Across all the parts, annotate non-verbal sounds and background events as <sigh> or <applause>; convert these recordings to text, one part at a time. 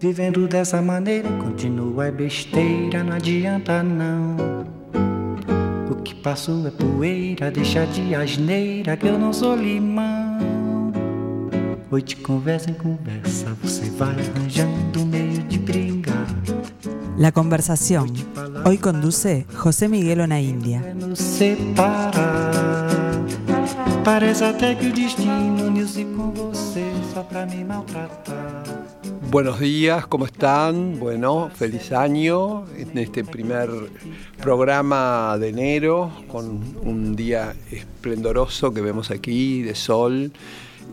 Vivendo dessa maneira, continua é besteira, não adianta não. O que passou é poeira, deixa de asneira que eu não sou limão. Hoy de conversa en conversa, você vai arranjando meio de brincar. La conversación. Hoy conduce José Miguel Onaindia. Nos separar. Parece até que o destino uniu-se com você só pra me maltratar. Buenos días, ¿cómo están? Bueno, feliz año en este primer programa de enero con un día esplendoroso que vemos aquí de sol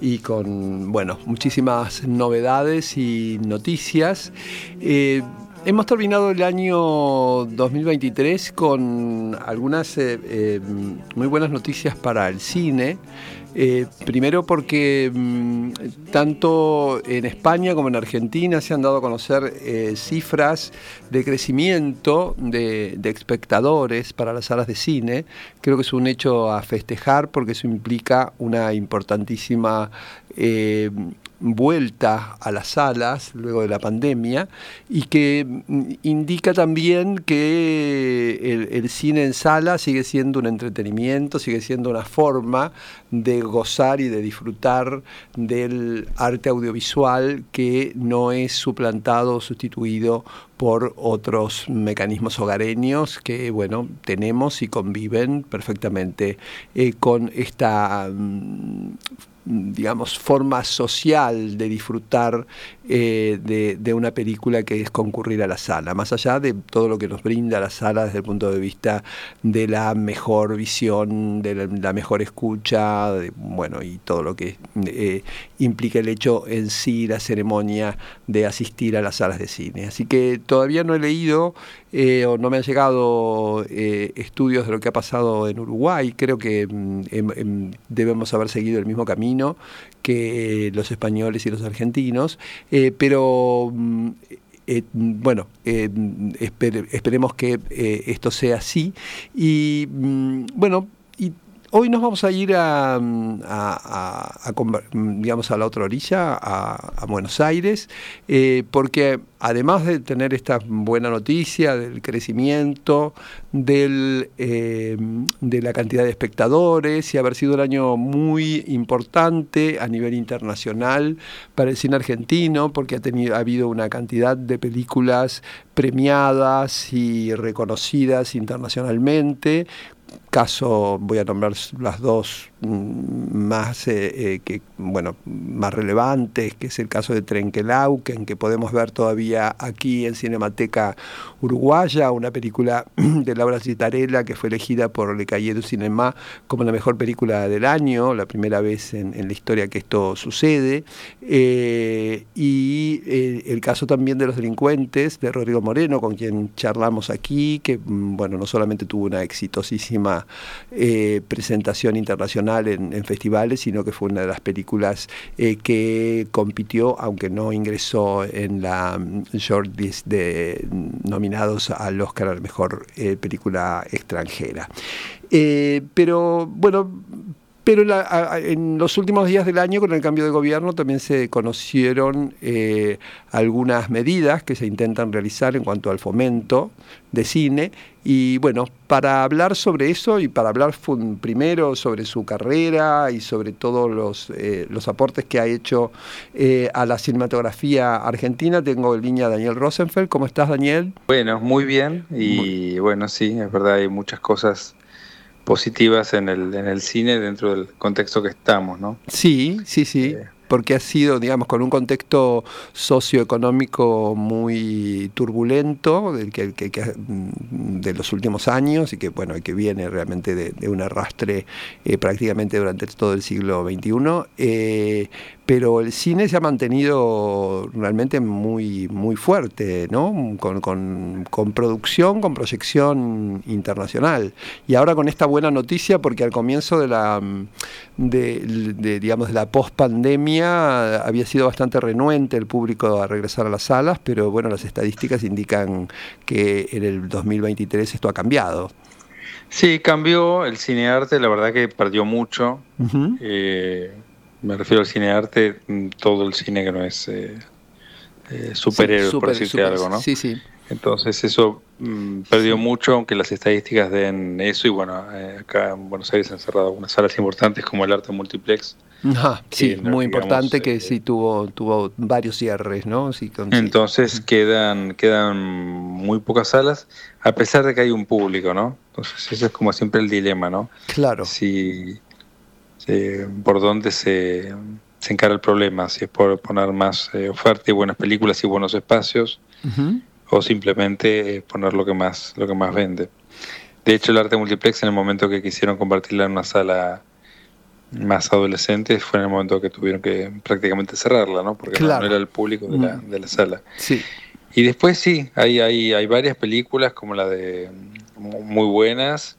y con, bueno, muchísimas novedades y noticias. Eh, hemos terminado el año 2023 con algunas eh, eh, muy buenas noticias para el cine. Eh, primero porque mm, tanto en España como en Argentina se han dado a conocer cifras de crecimiento de, espectadores para las salas de cine. Creo que es un hecho a festejar porque eso implica una importantísima vuelta a las salas luego de la pandemia y que indica también que el, cine en sala sigue siendo un entretenimiento, sigue siendo una forma de gozar y de disfrutar del arte audiovisual que no es suplantado o sustituido por otros mecanismos hogareños que bueno tenemos y conviven perfectamente eh, con esta digamos, forma social de disfrutar eh, de, una película que es concurrir a la sala, más allá de todo lo que nos brinda la sala desde el punto de vista de la mejor visión, de la, mejor escucha, bueno, y todo lo que eh, implica el hecho en sí, la ceremonia de asistir a las salas de cine. Así que todavía no he leído eh, o no me han llegado eh, estudios de lo que ha pasado en Uruguay. Creo que eh, debemos haber seguido el mismo camino que los españoles y los argentinos, eh, pero eh, bueno, eh, esper esperemos que esto sea así. Y mm, bueno, y hoy nos vamos a ir a, a, a digamos, a la otra orilla, a, Buenos Aires, eh, porque además de tener esta buena noticia del crecimiento, del, eh, de la cantidad de espectadores y haber sido un año muy importante a nivel internacional para el cine argentino, porque ha, tenido, ha habido una cantidad de películas premiadas y reconocidas internacionalmente, caso voy a nombrar las dos más eh, eh, que bueno más relevantes que es el caso de Trenquelauquen que podemos ver todavía aquí en Cinemateca Uruguaya una película <clears throat> de Laura Citarella que fue elegida por Le Cahiers du Cinema como la mejor película del año la primera vez en, la historia que esto sucede. Eh, y el caso también de los delincuentes de Rodrigo Moreno con quien charlamos aquí que bueno no solamente tuvo una exitosísima eh, presentación internacional en, festivales, sino que fue una de las películas eh, que compitió, aunque no ingresó en la shortlist de nominados al Oscar a la mejor eh, película extranjera. Pero bueno, pero la, a, en los últimos días del año, con el cambio de gobierno, también se conocieron eh, algunas medidas que se intentan realizar en cuanto al fomento de cine. Y bueno, para hablar sobre eso y para hablar primero sobre su carrera y sobre todos los, eh, los aportes que ha hecho eh, a la cinematografía argentina, tengo en línea a Daniel Rosenfeld. ¿Cómo estás, Daniel? Bueno, muy bien. Y muy... bueno, sí, es verdad, hay muchas cosas positivas en el, en el cine dentro del contexto que estamos, ¿no? Sí, sí, sí. Eh, porque ha sido, digamos, con un contexto socioeconómico muy turbulento del que, que, que, de los últimos años y que, bueno, que viene realmente de, de un arrastre eh, prácticamente durante todo el siglo XXI. Eh, pero el cine se ha mantenido realmente muy, muy fuerte, ¿no? Con, con, con, producción, con proyección internacional. Y ahora con esta buena noticia, porque al comienzo de la, de, de digamos, de la post-pandemia había sido bastante renuente el público a regresar a las salas, pero bueno, las estadísticas indican que en el 2023 esto ha cambiado. Sí, cambió el cinearte, la verdad que perdió mucho. Uh -huh. eh, me refiero al cine arte, todo el cine que no es eh, eh, superhéroes, por decirte algo, ¿no? Sí, sí. Entonces eso mm, perdió mucho, aunque las estadísticas den eso, y bueno, eh, acá en Buenos Aires han cerrado algunas salas importantes como el Arte Multiplex. sí, muy importante que sí tuvo, tuvo varios cierres, ¿no? Sí, entonces quedan, quedan muy pocas salas, a pesar de que hay un público, ¿no? Entonces ese es como siempre el dilema, ¿no? Claro. Si, por dónde se, se encara el problema, si es por poner más eh, oferta y buenas películas y buenos espacios, o simplemente poner lo que más, lo que más vende. De hecho, el arte multiplex en el momento que quisieron convertirla en una sala más adolescente fue en el momento que tuvieron que prácticamente cerrarla, ¿no? Porque no, era el público de la, de la sala. Sí. Y después sí, hay, hay, hay varias películas como la de muy buenas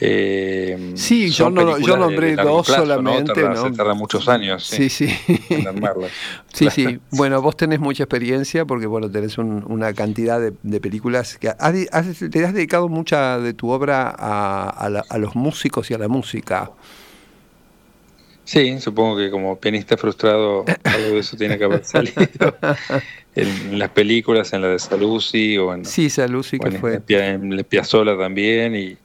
eh, sí, yo, no, yo nombré dos solamente. ¿no? Se tarda muchos años sí, sí. sí, <laughs> sí. Bueno, vos tenés mucha experiencia porque bueno, tenés una cantidad de, películas que te has dedicado mucha de tu obra a, a, los músicos y a la música. Sí, supongo que como pianista frustrado algo de eso tiene que haber salido <laughs> en las películas, en la de Saluzzi o en, sí, Saluzzi, que fue. en, en Piazzolla también y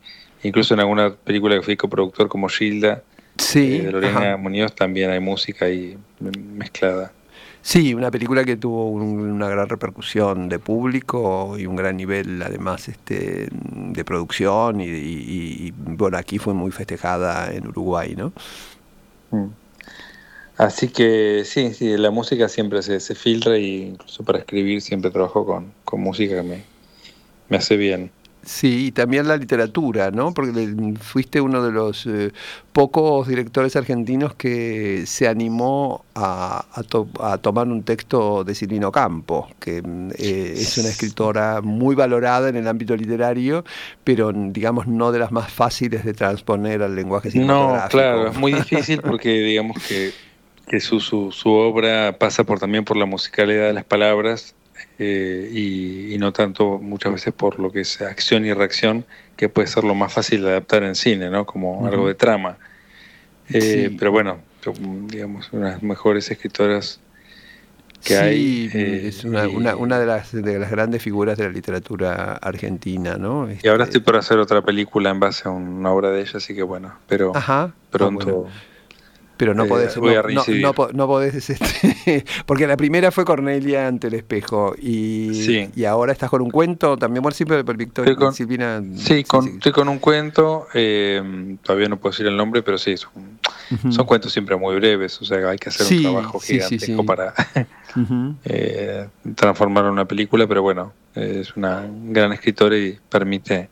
Incluso en alguna película que fui coproductor como Gilda, sí, eh, de Lorena Muñoz, también hay música ahí mezclada. Sí, una película que tuvo una gran repercusión de público y un gran nivel además este, de producción y, bueno, aquí fue muy festejada en Uruguay, ¿no? Mm. Así que sí, sí, la música siempre se, se filtra y incluso para escribir siempre trabajo con, con música que me, me hace bien. Sí, y también la literatura, ¿no? Porque fuiste uno de los eh, pocos directores argentinos que se animó a, a, tomar un texto de Silvino Campo, que eh, es una escritora muy valorada en el ámbito literario, pero digamos no de las más fáciles de transponer al lenguaje cinematográfico. No, claro, es muy <laughs> difícil porque digamos que, que su, su, su obra pasa por también por la musicalidad de las palabras eh, y, no tanto muchas veces por lo que es acción y reacción, que puede ser lo más fácil de adaptar en cine, ¿no? Como algo de trama. Eh, pero bueno, digamos, unas mejores escritoras que hay. Eh, es una, una, de, las, de las grandes figuras de la literatura argentina, ¿no? Y ahora este estoy por hacer otra película en base a una obra de ella, así que bueno, pero Ajá, pronto pero no podés, no, podés <laughs> este, porque la primera fue Cornelia ante el espejo y, y ahora estás con un cuento también bueno siempre por Victoria con, Silvina. Sí, con, estoy con un cuento eh, todavía no puedo decir el nombre pero sí son, son cuentos siempre muy breves o sea hay que hacer un trabajo gigantesco para <laughs> eh, transformarlo en una película pero bueno es una gran escritora y permite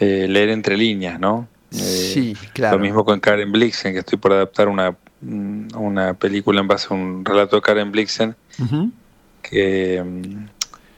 eh, leer entre líneas no sí, eh, claro. Lo mismo con Karen Blixen, que estoy por adaptar una, una película en base a un relato de Karen Blixen, que mm,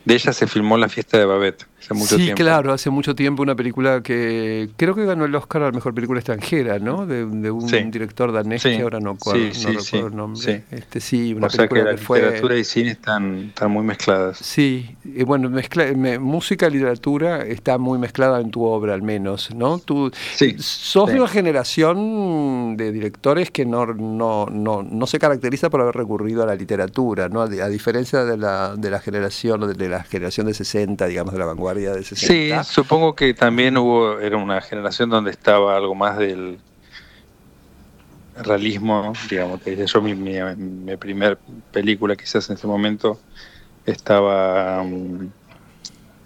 de ella se filmó La fiesta de Babette sí, claro, hace mucho tiempo una película que creo que ganó el Oscar a la mejor película extranjera, ¿no? De, un director danés que ahora no, recuerdo el nombre. Este, sí, una o sea que la literatura y cine están, están muy mezcladas. Sí, y bueno, mezcla, música y literatura está muy mezclada en tu obra al menos, ¿no? Tú sos de una generación de directores que no, no, no, no se caracteriza por haber recurrido a la literatura, ¿no? A, diferencia de la, de la generación, de la generación de 60, digamos, de la vanguardia Sí, supongo que también hubo, era una generación donde estaba algo más del realismo, digamos, que yo mi, mi, primer película quizás en ese momento estaba um,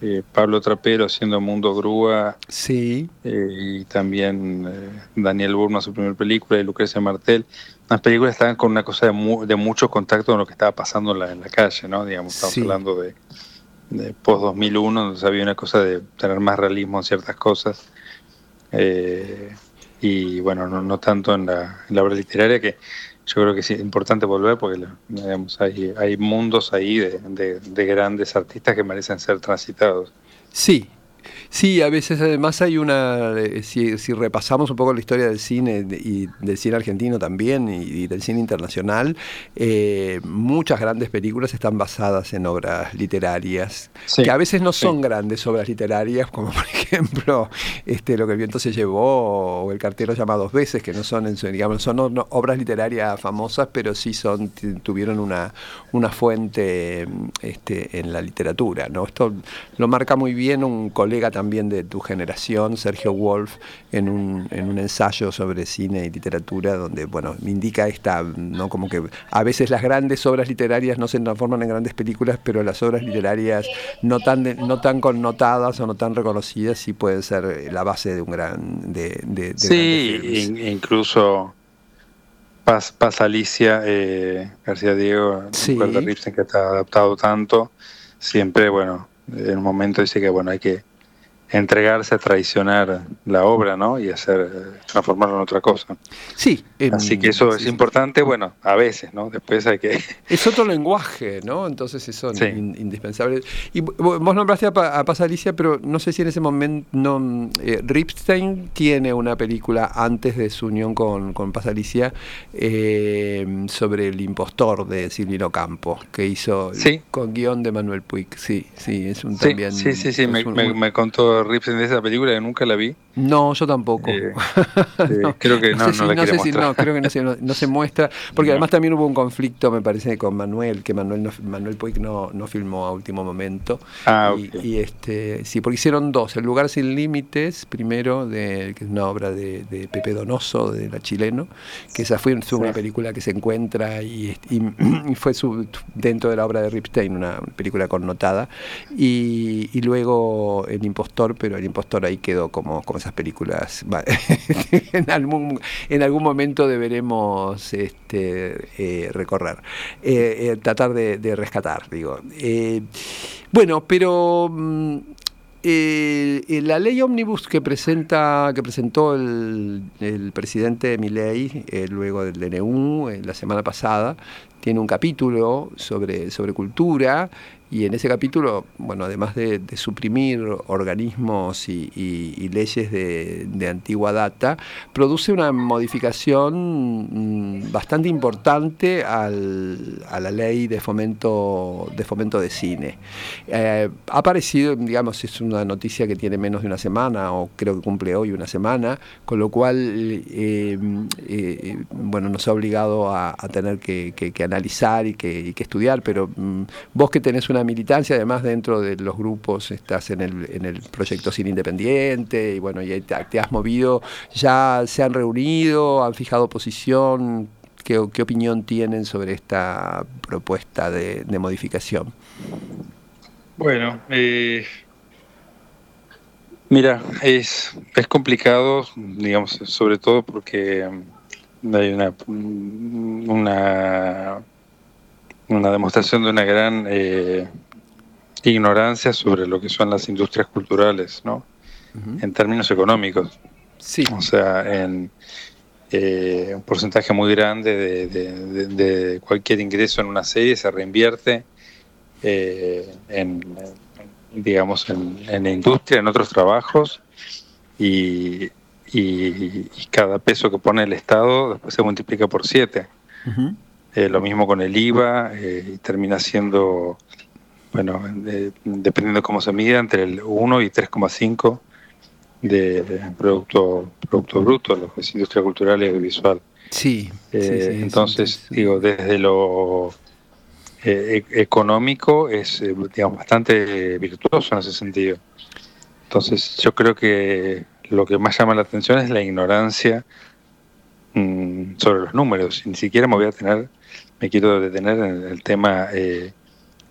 eh, Pablo Trapero haciendo Mundo Grúa. Sí. Eh, y también eh, Daniel Burma su primera película y Lucrecia Martel. Las películas estaban con una cosa de, de mucho contacto con lo que estaba pasando en la, en la calle, ¿no? Digamos, estamos hablando de de post-2001, donde había una cosa de tener más realismo en ciertas cosas. Eh, y bueno, no, tanto en la, obra literaria, que yo creo que es importante volver porque hay, hay mundos ahí de, grandes artistas que merecen ser transitados. Sí, Sí, a veces además hay una, eh, si, repasamos un poco la historia del cine y del cine argentino también y, del cine internacional, eh, muchas grandes películas están basadas en obras literarias, que a veces no son grandes obras literarias, como por ejemplo este, Lo que el viento se llevó o El cartero llamado dos veces, que no son, en digamos, son obras literarias famosas, pero sí son tuvieron una, una fuente este, en la literatura. ¿no? Esto lo marca muy bien un colega también también de tu generación, Sergio Wolf, en un, en un ensayo sobre cine y literatura, donde bueno, me indica esta, ¿no? como que a veces las grandes obras literarias no se transforman en grandes películas, pero las obras literarias no tan, no tan connotadas o no tan reconocidas sí pueden ser la base de un gran... De, de, sí, incluso... Paz, Paz Alicia, eh, García Diego, sí. que está adaptado tanto, siempre, bueno, en un momento dice que bueno hay que entregarse a traicionar la obra, ¿no? Y hacer transformarlo en otra cosa. Sí. Así que eso es importante, bueno, a veces, ¿no? Después hay que... Es otro lenguaje, ¿no? Entonces eso es indispensable. Y vos nombraste a, Paz Alicia, pero no sé si en ese momento... No, eh, Ripstein tiene una película antes de su unión con, con Paz Alicia eh, sobre el impostor de Silvino Campo, que hizo con guion de Manuel Puig. Sí, sí, es un también... Sí, sí, sí, me, me contó Ripstein de esa película que nunca la vi. No, yo tampoco. Eh, <laughs> creo que no, no, la sé no, creo que no se, no, se muestra, porque además también hubo un conflicto, me parece, con Manuel, que Manuel Manuel Puig no, no filmó a último momento. Ah, y, este, sí, porque hicieron dos, El lugar sin límites, primero, de, que es una obra de, de Pepe Donoso, de la chileno, que esa fue, una película que se encuentra y, <clears throat> y, fue su, dentro de la obra de Ripstein, una película connotada, y, y luego El impostor, pero El impostor ahí quedó como, como esas películas. <laughs> en, algún, en algún momento deberemos este, eh, recorrer, eh, eh, tratar de, rescatar, digo. bueno, pero mm, la ley ómnibus que presenta que presentó el, presidente Milei luego del DNU la semana pasada tiene un capítulo sobre, sobre cultura y en ese capítulo, bueno, además de, suprimir organismos y, leyes de, antigua data, produce una modificación mm, bastante importante al, a la ley de fomento de fomento de cine. Eh, ha aparecido, digamos, es una noticia que tiene menos de una semana, o creo que cumple hoy una semana, con lo cual, eh, eh, bueno, nos ha obligado a, tener que, analizar y que, estudiar, pero mm, vos que tenés una militancia, además dentro de los grupos estás en el, en el proyecto Cine Independiente y bueno, y te, has movido, ya se han reunido, han fijado posición, ¿qué, opinión tienen sobre esta propuesta de, modificación? Bueno, eh, mira, es, es complicado, digamos, sobre todo porque hay una, una una demostración de una gran eh, ignorancia sobre lo que son las industrias culturales, ¿no? En términos económicos. Sí. O sea, en eh, un porcentaje muy grande de, cualquier ingreso en una serie se reinvierte eh, en, digamos, en, la industria, en otros trabajos, y, cada peso que pone el Estado después se multiplica por siete. Eh, lo mismo con el IVA, eh, y termina siendo, bueno, dependiendo de cómo se mida, entre el 1 y 3,5 de, producto, producto bruto, lo que es industria cultural y audiovisual. Sí. Eh, entonces, digo, desde lo e, económico es, digamos, bastante virtuoso en ese sentido. Entonces, yo creo que lo que más llama la atención es la ignorancia mm, sobre los números. Ni siquiera me voy a tener me quiero detener en el tema eh,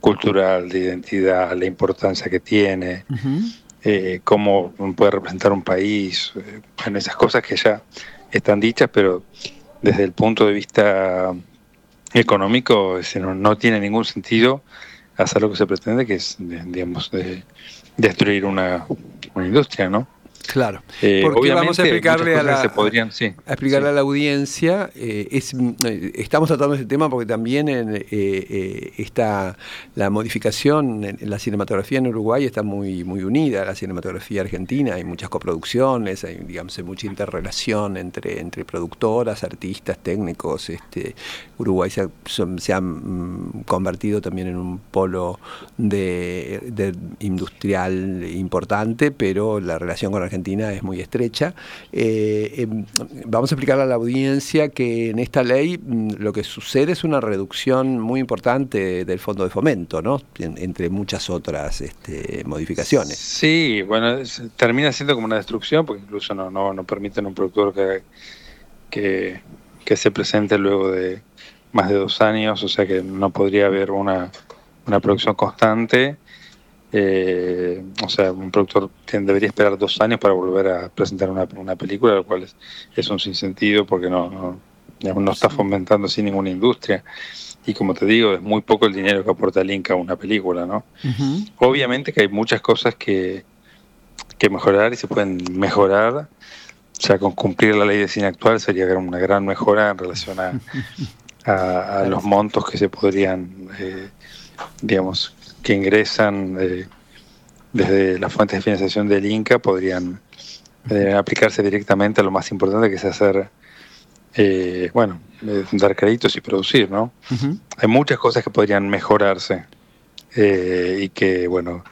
cultural, de identidad, la importancia que tiene, eh, cómo puede representar un país, eh, en esas cosas que ya están dichas, pero desde el punto de vista económico no, tiene ningún sentido hacer lo que se pretende, que es, digamos, destruir una, una industria, ¿no? Claro. Eh, Porque vamos a explicarle, a la, podrían, sí, a explicarle sí. a la audiencia. eh, es, eh, estamos tratando ese tema porque también en, eh, está la modificación en, en la cinematografía en Uruguay está muy muy unida a la cinematografía argentina. Hay muchas coproducciones, hay digamos hay mucha interrelación entre entre productoras, artistas, técnicos. Este, Uruguay se ha, son- se ha mm, convertido también en un polo de, de industrial importante, pero la relación con Argentina es muy estrecha. Eh, em, vamos a explicarle a la audiencia que en esta ley mm, lo que sucede es una reducción muy importante del fondo de fomento, ¿no? En- entre muchas otras este, modificaciones. Sí, bueno, termina siendo como una destrucción porque incluso no, no, no permiten a un productor que, que, que se presente luego de más de dos años, o sea que no podría haber una, una producción constante. Eh, o sea, un productor tiene- debería esperar dos años para volver a presentar una, una película, lo cual es, es un sinsentido porque no, no, digamos, no está fomentando así ninguna industria. Y como te digo, es muy poco el dinero que aporta el Inca a una película, ¿no? Obviamente que hay muchas cosas que, que mejorar y se pueden mejorar. O sea, con cumplir la ley de cine actual sería una gran mejora en relación a, <laughs> a- a los montos que se podrían, eh, digamos, que ingresan eh, desde las fuentes de financiación del Inca, podrían eh, aplicarse directamente a lo más importante que es hacer, eh, bueno, eh, dar créditos y producir, ¿no? Hay muchas cosas que podrían mejorarse y que, bueno,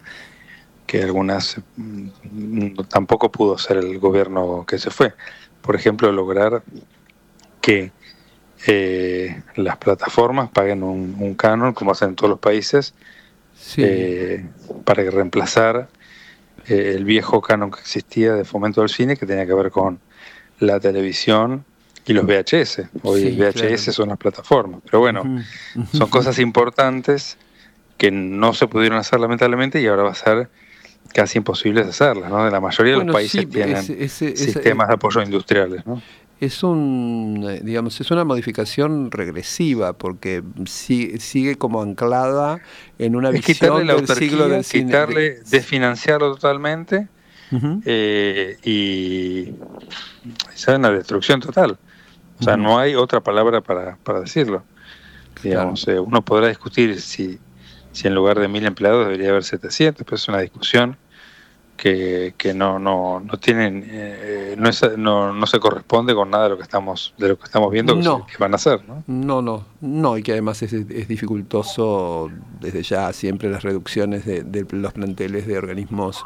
que algunas mm, tampoco pudo hacer el gobierno que se fue. Por ejemplo, lograr que eh, las plataformas paguen un, un canon, como hacen en todos los países, Sí. eh, para reemplazar eh, el viejo canon que existía de fomento del cine, que tenía que ver con la televisión y los VHS. Hoy Sí, VHS claro. son las plataformas. Pero bueno, son cosas importantes que no se pudieron hacer lamentablemente y ahora va a ser casi imposible hacerlas. ¿no? La mayoría de Bueno, los países sí, tienen ese- ese- ese- sistemas de apoyo industriales. ¿no? Es un, eh, digamos, es una modificación regresiva porque sigue, sigue como anclada en una Es visión la del siglo del cine. quitarle, de- desfinanciarlo totalmente eh, y esa es una destrucción total. O sea, no hay otra palabra para, para decirlo. Digamos, eh, uno podrá discutir si, si en lugar de mil empleados debería haber 700, pero es una discusión que, que no, no, no tienen, eh, no, es- no, no se corresponde con nada de lo que estamos, de lo que estamos viendo que, No. se- que van a hacer, ¿no? No, no, no, y que además es, es dificultoso desde ya siempre las reducciones de, de los planteles de organismos,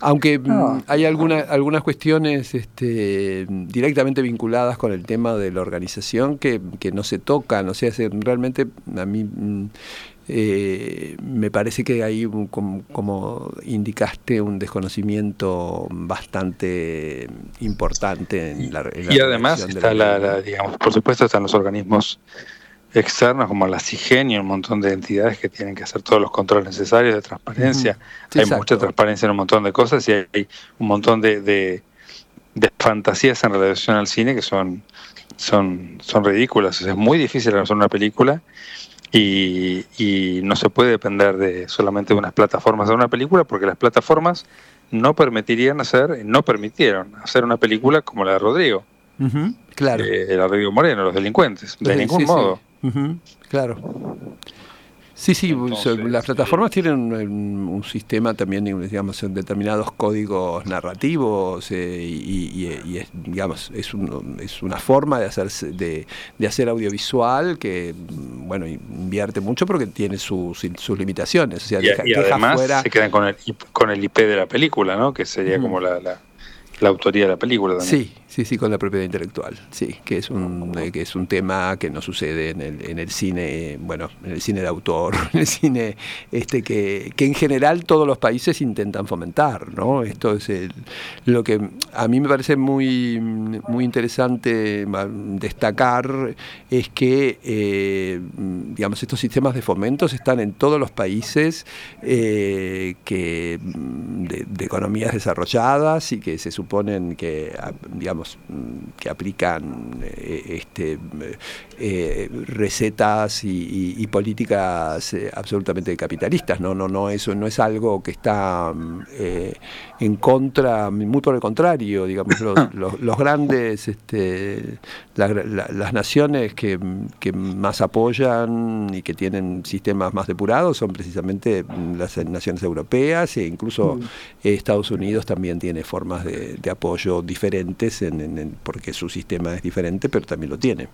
aunque mm, No. hay alguna, algunas cuestiones este, directamente vinculadas con el tema de la organización que, que no se tocan, o sea, se- realmente a mí mm, eh, me parece que hay, un- como, como indicaste, un desconocimiento bastante importante en la, en la Y además está la digamos, por supuesto están los organismos externos como la CIGEN y un montón de entidades que tienen que hacer todos los controles necesarios de transparencia. Hay exacto. mucha transparencia en un montón de cosas y hay un montón de, de, de fantasías en relación al cine que son, son, son ridículas. O sea, es muy difícil hacer una película y, y no se puede depender de solamente de unas plataformas de una película porque las plataformas no permitirían hacer, no permitieron hacer una película como la de Rodrigo, Ujú, Claro. eh, la de Rodrigo Moreno, los delincuentes, de Sí, ningún sí, sí. modo. Claro. Sí, sí, Entonces, las plataformas tienen un, un sistema también, digamos, en determinados códigos narrativos eh, y, y- y es, digamos, es, un- es una forma de, hacerse, de, de hacer audiovisual que, bueno, invierte mucho porque tiene sus, sus limitaciones. O sea, Y, deja, y además fuera- se quedan con el, con el IP de la película, ¿no? Que sería como la, la, la autoría de la película también. Sí, sí, sí, con la propiedad intelectual, sí, que es un eh, que es un tema que no sucede en el, en el cine, bueno, en el cine de autor, <laughs> en el cine este que, que en general todos los países intentan fomentar, ¿no? Esto es el- lo que a mí me parece muy muy interesante ma- destacar es que eh, digamos estos sistemas de fomentos están en todos los países eh, que mm, de, de economías desarrolladas y que se suponen que digamos digamos, mm, que aplican este, recetas y, políticas absolutamente capitalistas. No, no, no, eso no es algo que está mm, en contra, muy por el contrario, digamos, los, <coughs> grandes, este, las naciones que, que más apoyan y que tienen sistemas más depurados son precisamente las naciones europeas e incluso mm. Estados Unidos también tiene formas de, apoyo diferentes porque su sistema es diferente, pero también lo tiene.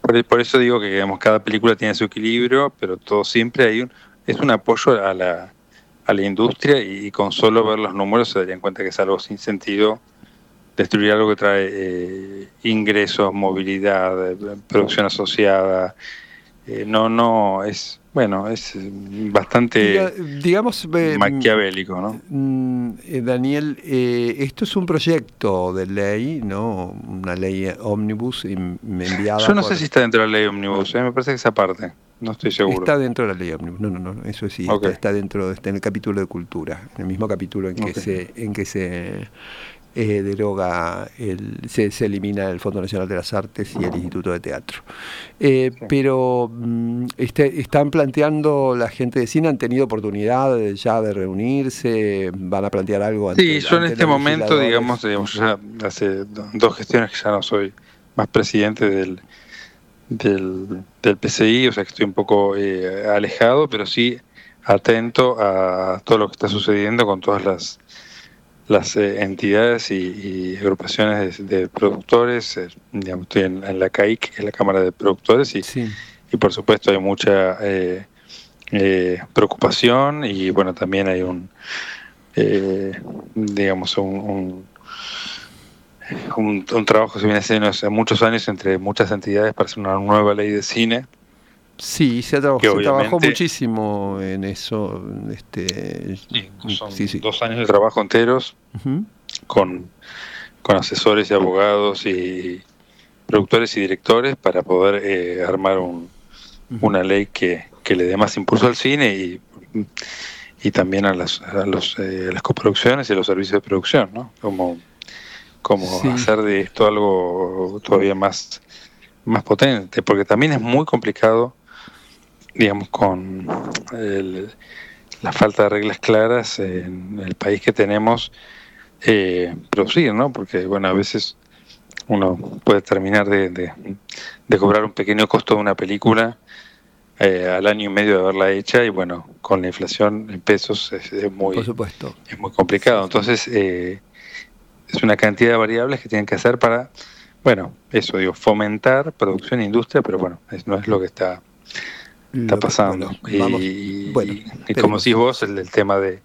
Por, eso digo que digamos, cada película tiene su equilibrio, pero todo siempre hay un, es un apoyo a la, a la industria y, con solo ver los números se darían cuenta que es algo sin sentido destruir algo que trae eh, ingresos, movilidad, eh, producción asociada. Eh, no, no, es bueno, es bastante digamos maquiavélico, ¿no? Mm, Daniel, esto es un proyecto de ley, ¿no? Una ley ómnibus enviada. Yo no sé si está dentro de la ley ómnibus, me parece que esa parte. No estoy seguro. Está dentro de la ley ómnibus. No, no, no. Eso sí. Está, dentro, está en el capítulo de cultura, en el mismo capítulo en que se, en que se eh, deroga, el, se, elimina el Fondo Nacional de las Artes y el Instituto de Teatro. Eh, pero mm, este, están planteando, la gente de cine han tenido oportunidad ya de reunirse, van a plantear algo. sí, yo en este momento, digamos, digamos, ya hace dos gestiones que ya no soy más presidente del, del, del PCI, o sea que estoy un poco eh, alejado, pero sí atento a todo lo que está sucediendo con todas las las eh, entidades y, agrupaciones de, productores, eh, digamos, estoy en, la CAIC, en la Cámara de Productores, y, y por supuesto hay mucha eh, preocupación y bueno, también hay un, digamos, un, un, un, trabajo que se viene haciendo hace muchos años entre muchas entidades para hacer una nueva ley de cine Sí, se, trabajó muchísimo en eso. Este, sí, dos años de trabajo enteros con, asesores y abogados y productores y directores para poder eh, armar un, una ley que, le dé más impulso al cine y, y también a las, a, los, eh, las coproducciones y a los servicios de producción, ¿no? Como, como hacer de esto algo todavía más, más potente, porque también es muy complicado digamos, con la falta de reglas claras en el país que tenemos, eh, producir, ¿no? Porque, bueno, a veces uno puede terminar de, de, cobrar un pequeño costo de una película eh, al año y medio de haberla hecha y, bueno, con la inflación en pesos es, muy, Por supuesto. es muy complicado. Entonces, eh, es una cantidad de variables que tienen que hacer para, bueno, eso, digo, fomentar producción e industria, pero bueno, no es lo que está está pasando. y, como decís vos, el, tema de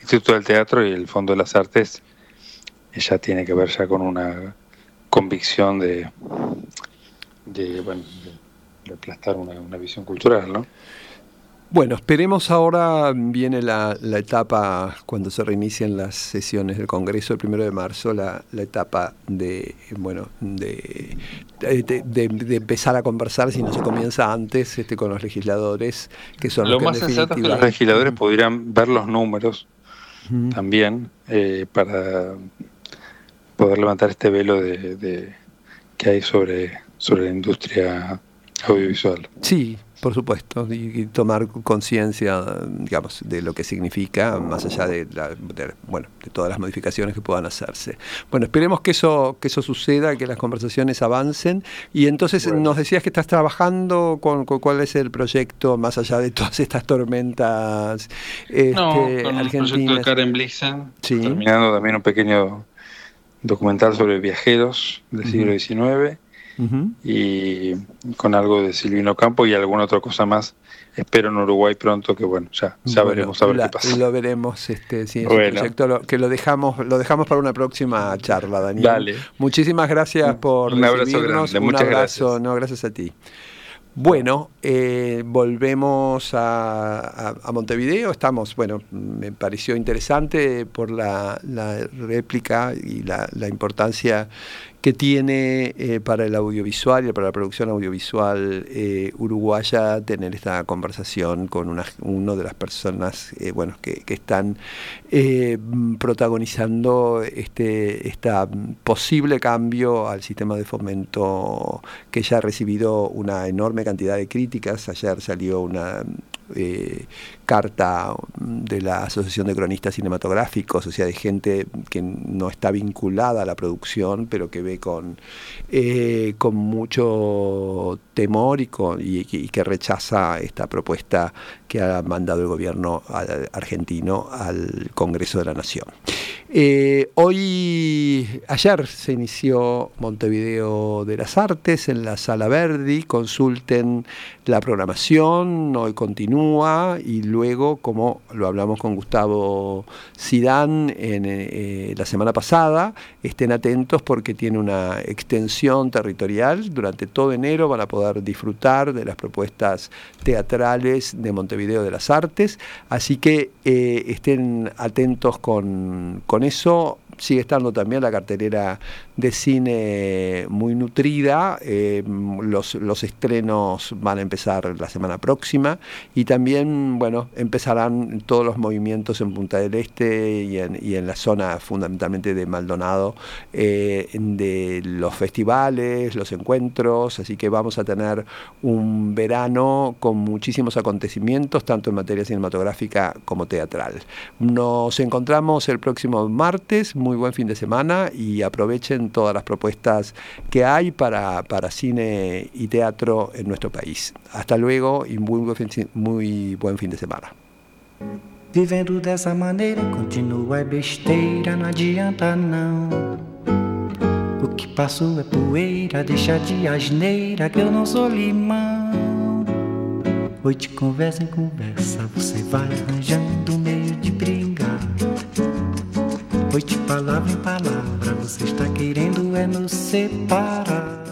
Instituto del Teatro y el Fondo de las Artes ya tiene que ver ya con una convicción de, de bueno, de, aplastar una, una visión cultural, ¿no? Bueno, esperemos ahora, viene la, etapa, cuando se reinicien las sesiones del Congreso el primero de marzo, la, etapa de, bueno, de, de, empezar a conversar, si no se comienza antes, este, con los legisladores, que son Lo los más sensato es que los legisladores pudieran ver los números también eh, para poder levantar este velo de, que hay sobre, sobre la industria audiovisual. Sí, por supuesto, y, tomar conciencia, digamos, de lo que significa, más allá de, bueno, de todas las modificaciones que puedan hacerse. Bueno, esperemos que eso, que eso suceda, que las conversaciones avancen. Y entonces nos decías que estás trabajando con, cuál es el proyecto, más allá de todas estas tormentas este, no, con el proyecto de Karen Blixen, terminando también un pequeño documental sobre viajeros del siglo XIX y con algo de Silvino Campo y alguna otra cosa más. Espero en Uruguay pronto que bueno, ya, ya veremos a ver qué pasa. Lo veremos, este, sí, proyecto que lo dejamos, lo dejamos para una próxima charla, Daniel. Muchísimas gracias por un abrazo grande, un abrazo, no, gracias a ti. Bueno, eh, volvemos a, Montevideo. Estamos, bueno, me pareció interesante por la, réplica y la, la importancia que tiene eh, para el audiovisual y para la producción audiovisual eh, uruguaya tener esta conversación con una, una de las personas eh, bueno, que, están protagonizando este esta posible cambio al sistema de fomento que ya ha recibido una enorme cantidad de críticas. Ayer salió una eh, carta de la Asociación de Cronistas Cinematográficos, o sea, de gente que no está vinculada a la producción, pero que ve con, eh, con mucho temor y, y, que rechaza esta propuesta que ha mandado el gobierno argentino al Congreso de la Nación. Eh, hoy, ayer se inició Montevideo de las Artes en la Sala Verdi, consulten la programación, hoy continúa y luego, como lo hablamos con Gustavo Sidán en eh, la semana pasada, estén atentos porque tiene una extensión territorial, durante todo enero van a poder disfrutar de las propuestas teatrales de Montevideo de las Artes, así que eh, estén atentos con eso sigue estando también la cartelera de cine muy nutrida. Eh, los, los, estrenos van a empezar la semana próxima y también, bueno, empezarán todos los movimientos en Punta del Este y en, y en la zona fundamentalmente de Maldonado eh, de los festivales, los encuentros, así que vamos a tener un verano con muchísimos acontecimientos, tanto en materia cinematográfica como teatral. Nos encontramos el próximo martes, muy buen fin de semana y aprovechen todas las propuestas que hay para, para cine y teatro en nuestro país. Hasta luego y muy, muy buen fin de semana. Vivendo dessa maneira, continua é besteira, não adianta não. O que passou é poeira, deixa de asneira, que eu não sou limão. De conversa em conversa, você vai arranjando meio de brigar. Oi, de palavra em palavra, você está querendo é nos separar.